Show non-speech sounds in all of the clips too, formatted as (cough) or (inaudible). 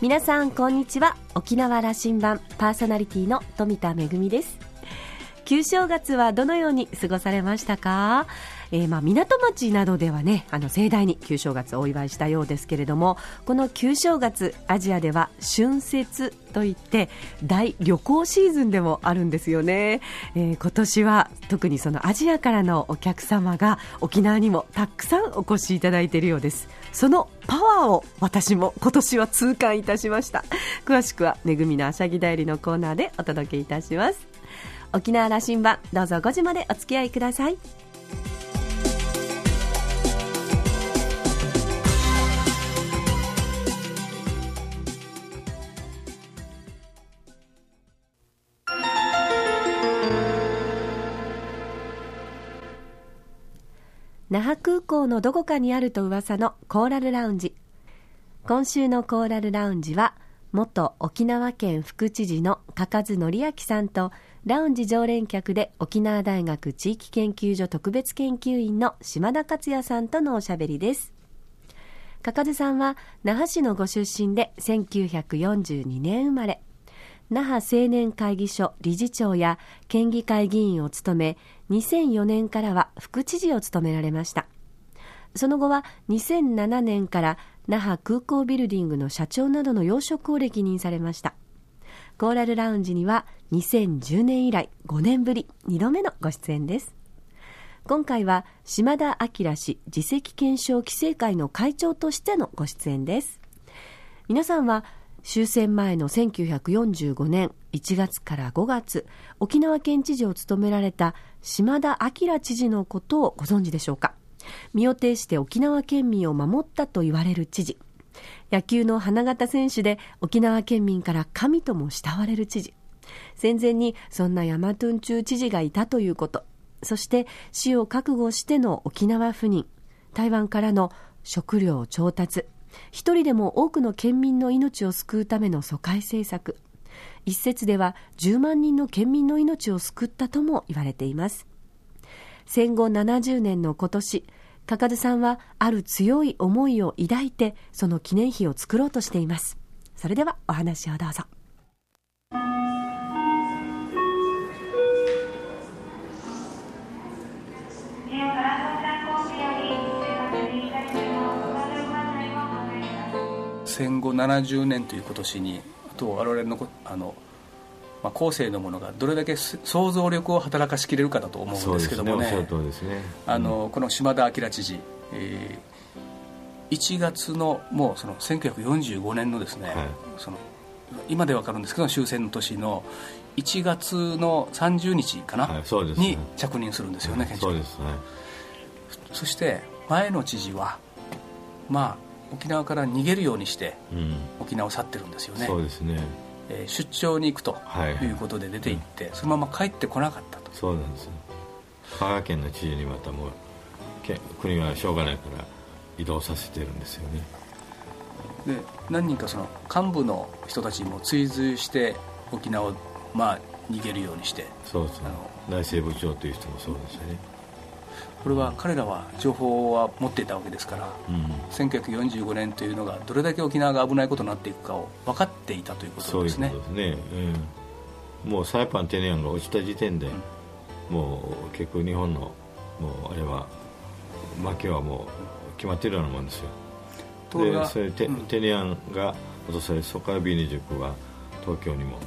皆さんこんにちは。沖縄羅針盤パーソナリティの富田恵です。旧正月はどのように過ごされましたか？えー、まあ港町などではねあの盛大に旧正月をお祝いしたようですけれどもこの旧正月アジアでは春節といって大旅行シーズンでもあるんですよね、えー、今年は特にそのアジアからのお客様が沖縄にもたくさんお越しいただいているようです。そのパワーを私も今年は痛感いたしました。詳しくはめぐみのあしゃぎだよりのコーナーでお届けいたします。沖縄羅針盤どうぞ5時までお付き合いください。那覇空港のどこかにあると噂のコーラルラウンジ。今週のコーラルラウンジは元沖縄県副知事の嘉数則明さんとラウンジ常連客で沖縄大学地域研究所特別研究員の島田克也さんとのおしゃべりです。嘉数さんは那覇市のご出身で1942年生まれ。那覇青年会議所理事長や県議会議員を務め2004年からは副知事を務められました。その後は2007年から那覇空港ビルディングの社長などの要職を歴任されました。コーラルラウンジには2010年以来5年ぶり2度目のご出演です。今回は島田明氏次席検証規制会の会長としてのご出演です。皆さんは終戦前の1945年1月から5月沖縄県知事を務められた島田明知事のことをご存知でしょうか？身を挺して沖縄県民を守ったと言われる知事。野球の花形選手で沖縄県民から神とも慕われる知事。戦前にそんなヤマトゥンチュー知事がいたということ。そして死を覚悟しての沖縄赴任台湾からの食料調達。一人でも多くの県民の命を救うための疎開政策。一説では10万人の県民の命を救ったとも言われています。戦後70年の今年かかずさんはある強い思いを抱いてその記念碑を作ろうとしています。それではお話をどうぞ。戦後70年という今年にあと我々のあの、まあ、後世のものがどれだけ想像力を働かしきれるかだと思うんですけどもね、ね。あのこの島田明知事、えー、1月のもうその1945年のですね、はい、その今で分かるんですけど終戦の年の1月の30日かな、はいね、に着任するんですよね、はい、そして前の知事はまあ沖縄から逃げるようにして、沖縄を去ってるんですよね。そうですね、えー、出張に行くということで出て行って、はいはい、そのまま帰ってこなかったと。そうなんです香川県の知事にまたもう国はしょうがないから移動させてるんですよね。で何人かその幹部の人たちにも追随して沖縄をまあ逃げるようにしてそうそう内政部長という人もそうですよねこれは彼らは情報は持っていたわけですから、うん、1945年というのがどれだけ沖縄が危ないことになっていくかを分かっていたということですね。そうですね、うん、もうサイパンテネアンが落ちた時点で、うん、もう結構日本のもうあれは負けはもう決まってるようなもんですよ。でそれテ,、うん、テネアンが落とされそこからビーニ塾は東京にも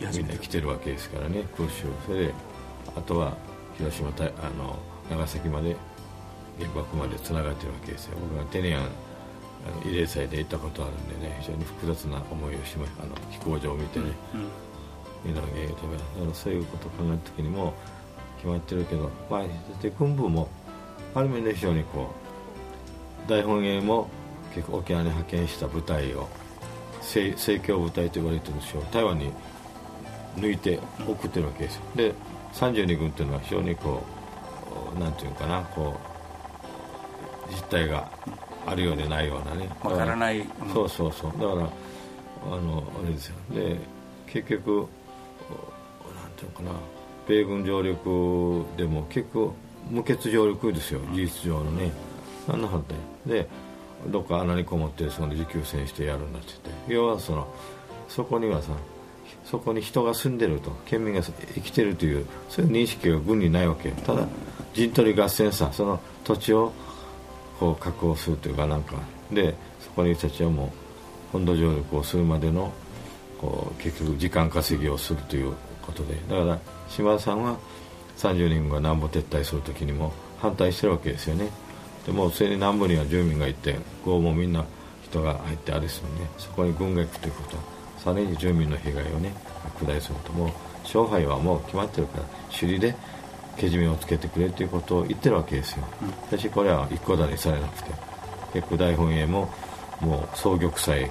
みんな来てるわけですからね空襲。それであとは広島たあの長崎まで原爆までつながってるわけですよ。僕はテネアン慰霊祭で行ったことあるんでね非常に複雑な思いをしましたあの飛行場を見てね、うん、うん、だからそういうことを考えた時にも決まってるけど、まあ、で軍部もある意味で非常にこう大本営も結構沖縄に派遣した部隊を盛況部隊と言われてるんですよ。台湾に抜いて送ってるわけですよ。で32軍というのは非常にこうなんていうかなこう実態があるようでないようなね。わからない、うん、そうそうそう。だからあのあれですよ。で結局なんていうかな。米軍上陸でも結構無血上陸ですよ。事実上のね。なんなかったでどっか穴にこもってその持久戦してやるんだって言って。要はそのそこにはさそこに人が住んでると県民が生きてるというそういう認識が軍にないわけ。ただ陣取り合戦さその土地をこう確保するというかなんか。でそこに人たちはもう本土上陸をするまでのこう結局時間稼ぎをするということで。だから島田さんは30人が南部撤退する時にも反対してるわけですよね。でもすでに南部には住民がいてこうもみんな人が入ってあれでするね。そこに軍が行くということさらに住民の被害をね拡大するともう勝敗はもう決まってるから首里でけじめをつけてくれということを言ってるわけですよ、しかしこれは一個だにされなくて結構大本営ももう総玉砕ね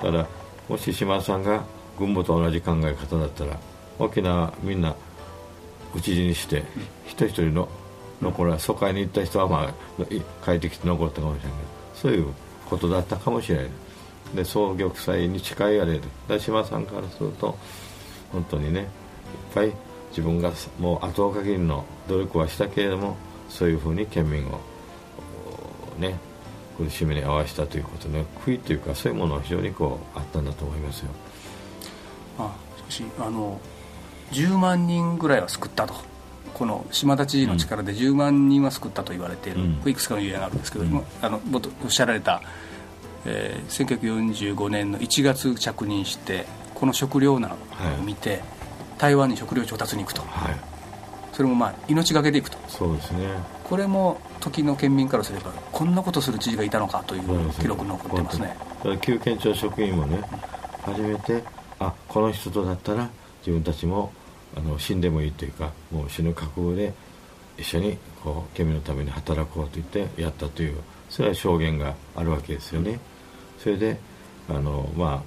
ただもし島田さんが軍部と同じ考え方だったら沖縄みんな討ち死にして一人一人の残る疎開に行った人はまあ帰ってきて残ったかもしれないけどそういうことだったかもしれないで総玉砕に近いあれで大島さんからすると本当にねいっぱい自分がもう後を限りの努力はしたけれどもそういうふうに県民をね苦しみに合わせたということで悔いというかそういうものは非常にこうあったんだと思いますよ。あしかしあの10万人ぐらいは救ったと。この島田知事の力で10万人は救ったと言われている、うん、いくつかの例があるんですけど、うん、あのおっしゃられた、えー、1945年の1月着任してこの食糧難を見て、はい、台湾に食料調達に行くと、はい、それもまあ命がけでいくと。そうですね。これも時の県民からすればこんなことする知事がいたのかという記録残ってますね。旧県庁職員もね初めてあこの人とだったら自分たちもあの死んでもいいというかもう死ぬ覚悟で一緒にこう県民のために働こうと言ってやったというそれは証言があるわけですよねそれであのま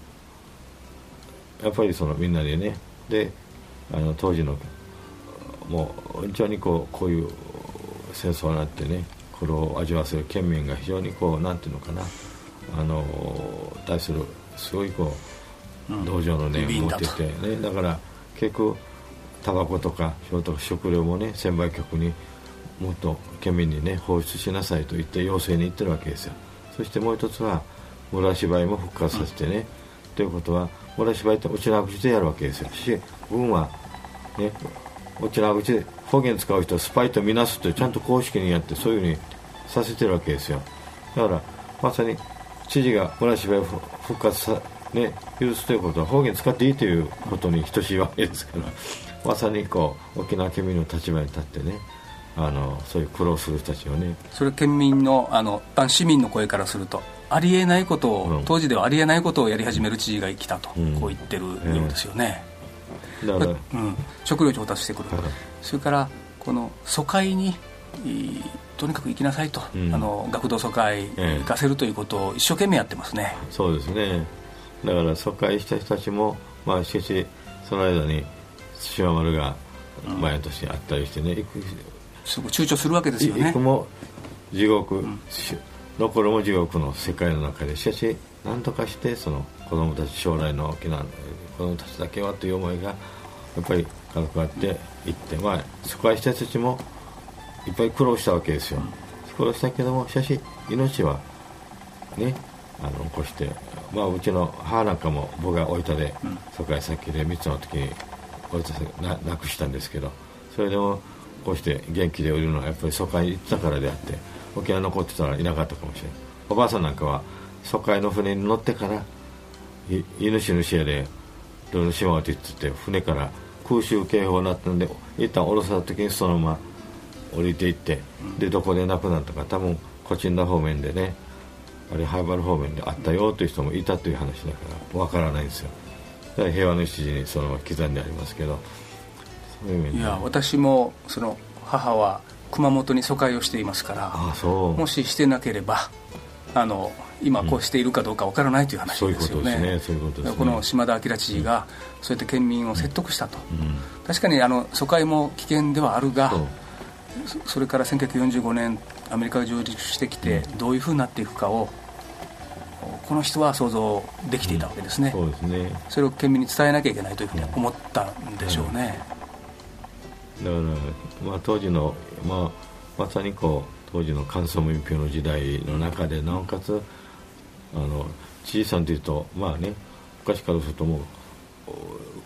あやっぱりそのみんなでねであの当時のもう非常にこうこういう戦争になってねこれを味わわせる県民が非常にこうなんていうのかなあの対するすごいこう同情の念を持っててね、だから結構タバコとか食料もね専売局にもっと県民にね放出しなさいと言って要請に行ってるわけですよ。そしてもう一つは村芝居も復活させてね、ということは村芝居って沖縄口でやるわけですよ。し軍はね沖縄口で方言使う人はスパイとみなすとちゃんと公式にやってそういうふうにさせてるわけですよ。だからまさに知事が村芝居を復活さね許すということは方言使っていいということに等しいわけですから (laughs) まさにこう沖縄県民の立場に立ってねあのそういう苦労する人たちをね。それ県民のあの一般市民の声からすると。ありえないことを、うん、当時ではありえないことをやり始める知事が来たと、うん、こう言ってるようですよね、えー、だから、うん、食料調達してくる、それからこの疎開にとにかく行きなさいと、うん、あの学童疎開行かせるということを一生懸命やってますね、そうですね。だから疎開した人たちも、まあ、しかしその間に島丸が前としてあったりしてね、行くすご躊躇するわけですよね。行くも地獄、うん、残るも地獄の世界の中でしかし何とかしてその子供たち将来の沖縄の子供たちだけはという思いがやっぱり家族あって行って、まあ疎開した人たちもいっぱい苦労したわけですよ、苦労したけどもしかし命はねあの起こして、まあ、うちの母なんかも僕が置いたで疎開先で3つの時にななくしたんですけどそれでもこうして元気でいるのはやっぱり疎開行ったからであって沖縄残ってたらいなかったかもしれないおばあさんなんかは疎開の船に乗ってから犬死ぬやでどの島って言って船から空襲警報になったんで一旦降ろされた時にそのまま降りていってでどこで亡くなったか多分コチンダ方面でねあれハイバル方面であったよという人もいたという話だからわからないんですよ。平和の一時にそのまま刻んでありますけどいや私もその母は熊本に疎開をしていますからもししてなければあの今こうしているかどうかわからないという話ですよね、この島田明知事が、そうやって県民を説得したと、うん、確かにあの疎開も危険ではあるがそれから1945年アメリカが上陸してきて、どういうふうになっていくかをこの人は想像できていたわけですね、うん、そうですね。それを県民に伝えなきゃいけないというふうに思ったんでしょうね、だから、まあ、当時の、まあ、まさにこう当時の関西民票の時代の中でなおかつあの知事さんというとまあね昔からするともう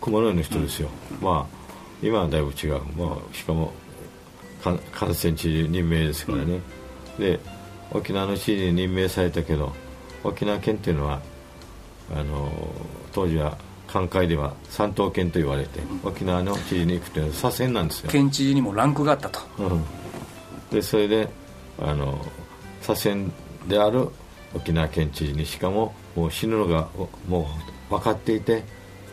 雲の上の人ですよ、うん、まあ今はだいぶ違う、まあ、しかも感染知事任命ですからね、うん、で沖縄の知事に任命されたけど沖縄県っていうのはあの当時は寛解では三島県と言われて、うん、沖縄の知事に行くというのは左遷なんですよ。県知事にもランクがあったと、うん、でそれであの左遷である沖縄県知事にしかももう死ぬのがもう分かっていて、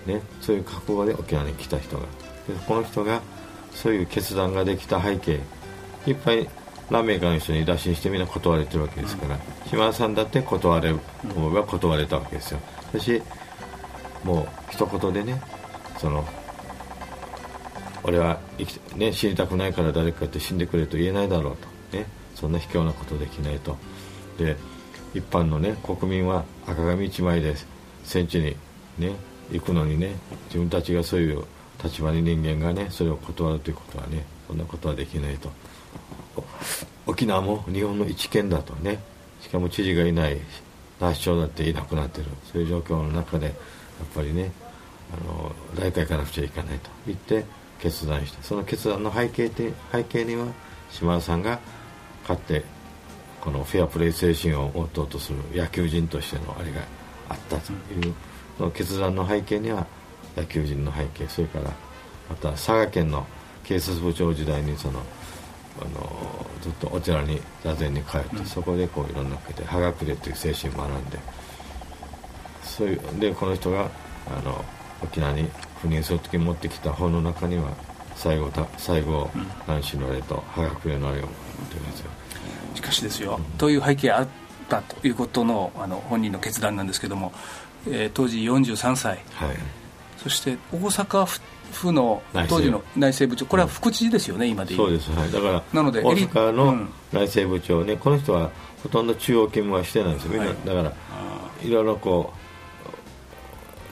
ね、そういう覚悟で沖縄に来た人が。でこの人がそういう決断ができた背景いっぱい何名かの人に打診してみんな断れてるわけですから、うん、島田さんだって断れ思えば断れたわけですよ。私もう一言でねその俺は生き、ね、死にたくないから誰かって死んでくれと言えないだろうと、ね、そんな卑怯なことできないと。で一般の、ね、国民は赤紙一枚で戦地に、ね、行くのにね自分たちがそういう立場に人間がねそれを断るということはねそんなことはできないと。沖縄も日本の一県だとね。しかも知事がいない那覇市長だっていなくなってる。そういう状況の中でやっぱりねあの大会行かなくちゃいけないと言って決断した。その決断の背景で背景には島田さんが勝ってこのフェアプレー精神を持とうとする野球人としてのあれがあったというの決断の背景には野球人の背景それからまた佐賀県の警察部長時代にそのあのずっとお寺に座禅に通って、そこでこういろんなことで葉隠れという精神を学んでそういうでこの人があの沖縄に赴任する時に持ってきた本の中には最後た最後、うん、南州のあれと葉隠れのあれを持ってるんですよ。しかしですよ、うん、という背景あったということのあの本人の決断なんですけども、えー、当時43歳、はい、そして大阪府府の当時の内政部長。これは副知事ですよね、うん、今でそうです、はい、だからなので大阪の内政部長ね、この人はほとんど中央勤務はしてないんですよ。はい、だからいろいろこう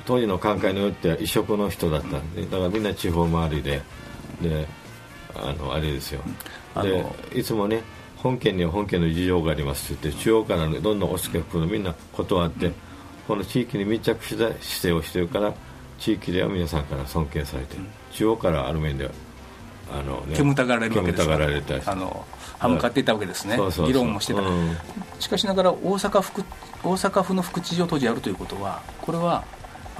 当時の考えによっては異色の人だったんで、だからみんな地方回りでであのあれですよ。でいつもね本県には本県の事情がありますって言って中央から、ね、どんどん押し付けくるみんな断って、この地域に密着した姿勢をしてるから地域では皆さんから尊敬されて、中央からある面ではあの、ね、煙たがられるわけですられたあの歯向かっていたわけですね。議論もしてた、うん、しかしながら大阪府大阪府の副知事を当時やるということはこれは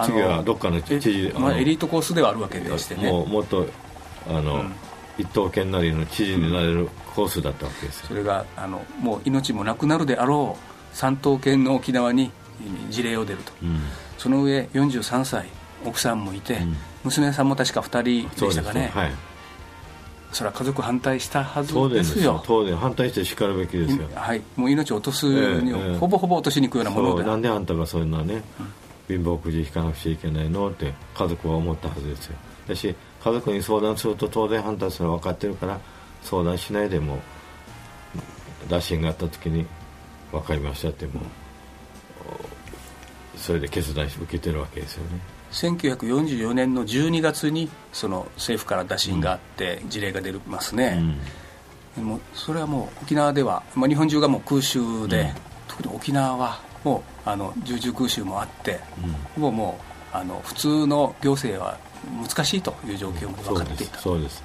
次はどっかの知事まあ、エリートコースではあるわけでしてね。もっとあの、うん、一等県なりの知事になれるコースだったわけですそれがあのもう命もなくなるであろう三等県の沖縄に事例を出ると、うん、その上43歳奥さんもいて、うん、娘さんも確か2人でしたかね。はい、それは家族反対したはずですよ。当然反対してしかるべきですよ。はい。もう命を落とすに、えー、ほぼほぼ落としに行くようなものでなんであんたがそういうのはね、貧乏くじ引かなくちゃいけないのって家族は思ったはずですよ。だし家族に相談すると当然反対するのは分かってるから相談しないでも打診があった時に分かりましたってもそれで決断し受けてるわけですよね。1944年の12月にその政府から打診があって事例が出ますね、うん、もうそれはもう沖縄では、まあ、日本中がもう空襲で、うん、特に沖縄はもうあの重々空襲もあって、うん、もうもうあの普通の行政は難しいという状況も分かっていた、そうです。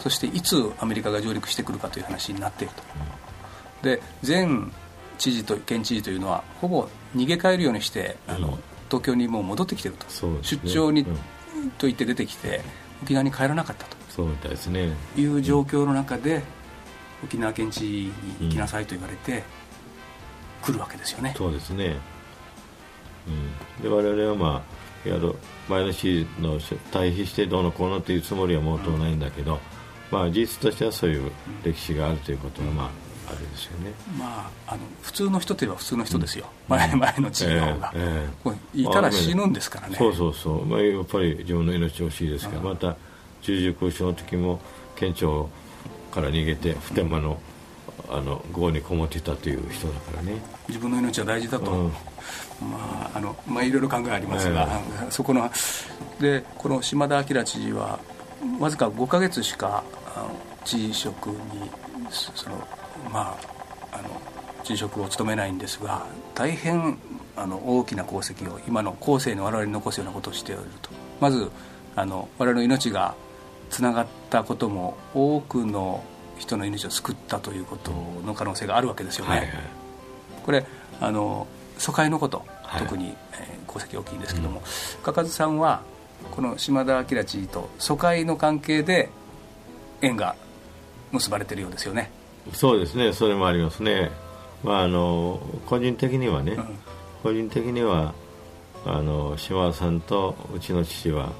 そしていつアメリカが上陸してくるかという話になっていると、で前知事と県知事というのはほぼ逃げ帰るようにしてあの、東京にもう戻ってきてると、ね、出張に、うん、と言って出てきて沖縄に帰らなかったと。そうみたいですね。いう状況の中で、沖縄県知事に来なさいと言われて、来るわけですよね。そうですね、うん、で我々はまあやる前の市の対比してどうのこうのというつもりはもうとないんだけど、うん、まあ事実としてはそういう歴史があるということはまああれですよね、まあ、あの普通の人といえば普通の人ですよ、うん、前前の知事の方が、えーえー、いたら死ぬんですからね、そうそうそう、まあ、やっぱり自分の命惜しいですから、また十字空襲の時も県庁から逃げて普天間のあの壕にこもっていたという人だからね自分の命は大事だと、うん、まああのまあ、いろいろ考えありますが、えー、そこのでこの島田明知事はわずか5か月しか知事職にそのまああの住職を務めないんですが大変あの大きな功績を今の後世の我々に残すようなことをしておると。まずあの我々の命がつながったことも多くの人の命を救ったということの可能性があるわけですよね、はいはい、これあの疎開のこと、特に、えー、功績大きいんですけども、うん、かかずさんはこの島田明知事と疎開の関係で縁が結ばれてるようですよね。そうですね。それもありますね。まああの個人的にはね、うん、個人的にはあの島田さんとうちの父は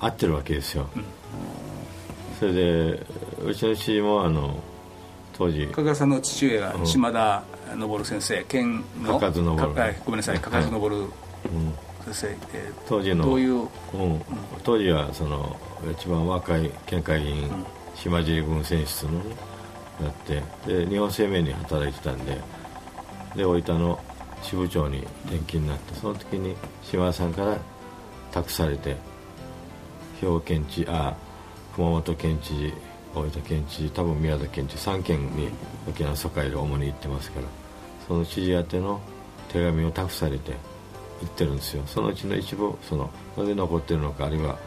会ってるわけですよ、うん、それでうちの父もあの当時。加賀さんの父上が島田昇先生県の？加ごめんなさい加賀昇、はい先生、えー、当時の。どういう、うん、当時はその一番若い県会議員、うん、島尻郡選出のねなってで日本生命に働いてたんでで大分の支部長に転勤になってその時に島田さんから託されて兵庫県知あ熊本県知事大分県知事多分宮崎県知事3県に沖縄疎開で主に行ってますからその知事宛ての手紙を託されて行ってるんですよ。そのうちの一部そのなぜ残ってるのかあるいは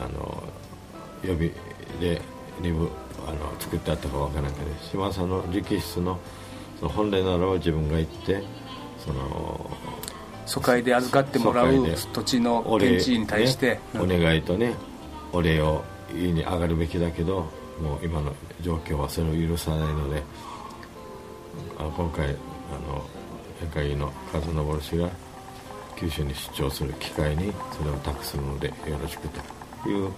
あの予備で2部あの作ってあったか分からないけど島田さんの直筆のその本来ならば自分が行ってその疎開で預かってもらう土地の現地に対して、ね、お願いとねお礼を言いに上がるべきだけどもう今の状況はそれを許さないのであ今回あの宴会議員の和昇氏が九州に出張する機会にそれを託すのでよろしくという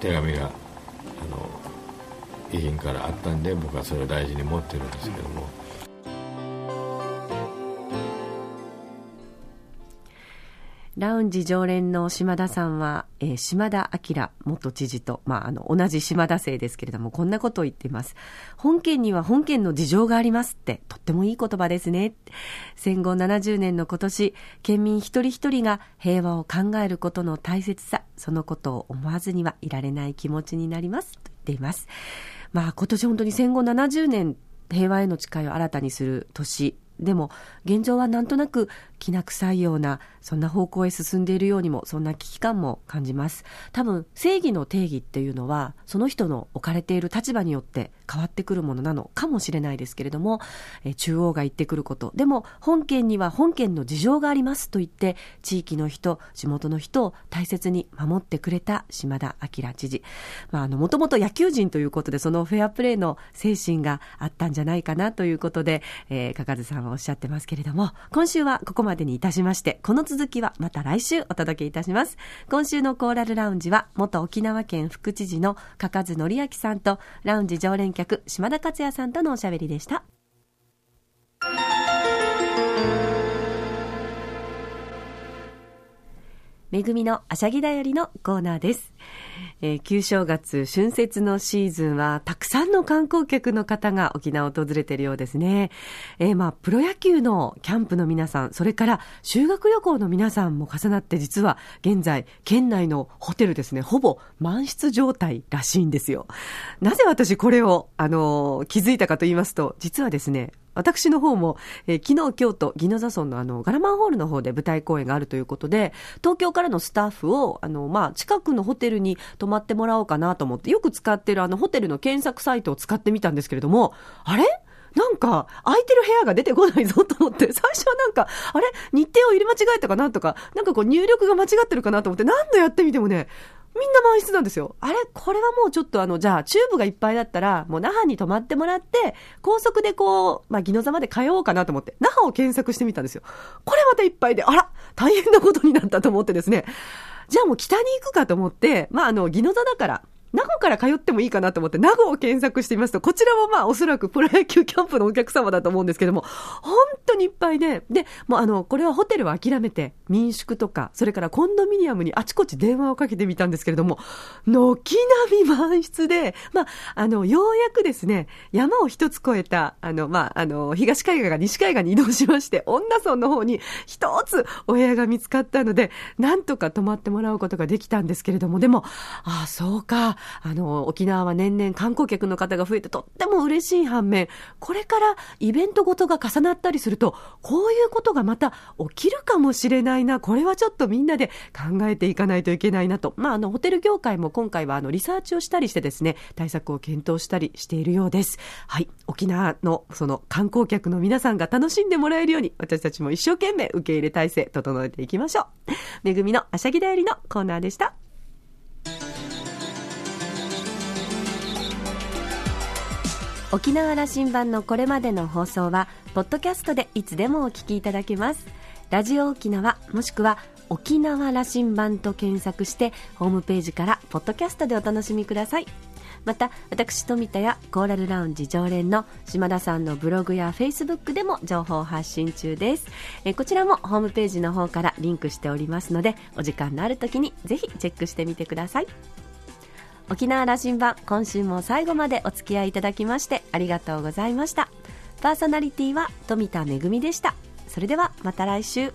手紙があの遺品からあったんで僕はそれを大事に持ってるんですけども。ラウンジ常連の島田さんは、えー、島田明元知事と、まあ、あの、同じ島田生ですけれども、こんなことを言っています。本県には本県の事情がありますって、とってもいい言葉ですね。戦後70年の今年、県民一人一人が平和を考えることの大切さ、そのことを思わずにはいられない気持ちになります、と言っています。まあ、今年本当に戦後70年、平和への誓いを新たにする年でも現状はなんとなくきな臭いようなそんな方向へ進んでいるようにもそんな危機感も感じます。多分正義の定義っていうのはその人の置かれている立場によって変わってくるものなのかもしれないですけれども、え中央が言ってくることでも本県には本県の事情がありますと言って地域の人地元の人を大切に守ってくれた島田明知事まあ、あのもともと野球人ということでそのフェアプレーの精神があったんじゃないかなということで、えー、かかずさんはおっしゃってますけれども、今週はここまでにいたしまして、この続きはまた来週お届けいたします。今週のコーラルラウンジは、元沖縄県副知事のかかずのりあきさんと、ラウンジ常連客、島田克也さんとのおしゃべりでした。めぐみのあしゃぎだよりのコーナーです。えー、旧正月、春節のシーズンは、たくさんの観光客の方が沖縄を訪れているようですね。えー、まあ、プロ野球のキャンプの皆さん、それから修学旅行の皆さんも重なって、実は現在、県内のホテルですね、ほぼ満室状態らしいんですよ。なぜ私これを、あのー、気づいたかと言いますと、実はですね、私の方も、えー、昨日、京都、宜野座村のあの、ガラマンホールの方で舞台公演があるということで、東京からのスタッフを、あの、まあ、近くのホテルに泊まってもらおうかなと思って、よく使ってるあの、ホテルの検索サイトを使ってみたんですけれども、あれ？なんか、空いてる部屋が出てこないぞと思って、最初はなんか、あれ？日程を入れ間違えたかなとか、なんかこう入力が間違ってるかなと思って、何度やってみてもね、みんな満室なんですよ。あれ？これはもうちょっとあの、じゃあ、チューブがいっぱいだったら、もう那覇に泊まってもらって、高速でこう、まあ、宜野座まで通おうかなと思って、那覇を検索してみたんですよ。これまたいっぱいで、あら大変なことになったと思ってですね。じゃあもう北に行くかと思って、まあ、あの、宜野座だから、名護から通ってもいいかなと思って、名護を検索してみますと、こちらもまあおそらくプロ野球キャンプのお客様だと思うんですけども、本当にいっぱいで、で、もうあの、これはホテルは諦めて、民宿とか、それからコンドミニアムにあちこち電話をかけてみたんですけれども、軒並み満室で、まあ、あの、ようやくですね、山を一つ越えた、あの、まあ、あの、東海岸が西海岸に移動しまして、女村の方に一つお部屋が見つかったので、なんとか泊まってもらうことができたんですけれども、でも、ああ、そうか、あの、沖縄は年々観光客の方が増えてとっても嬉しい反面、これからイベントごとが重なったりすると、こういうことがまた起きるかもしれないな、これはちょっとみんなで考えていかないといけないなと。まあ、あの、ホテル業界も今回はあの、リサーチをしたりしてですね、対策を検討したりしているようです。はい。沖縄のその観光客の皆さんが楽しんでもらえるように、私たちも一生懸命受け入れ体制整えていきましょう。めぐみのあしゃぎだよりのコーナーでした。沖縄羅針盤のこれまでの放送は、ポッドキャストでいつでもお聞きいただけます。ラジオ沖縄、もしくは沖縄羅針盤と検索して、ホームページからポッドキャストでお楽しみください。また、私富田やコーラルラウンジ常連の島田さんのブログやフェイスブックでも情報発信中です。えこちらもホームページの方からリンクしておりますので、お時間のある時にぜひチェックしてみてください。沖縄羅針盤今週も最後までお付き合いいただきましてありがとうございました。パーソナリティは富田恵でした。それではまた来週。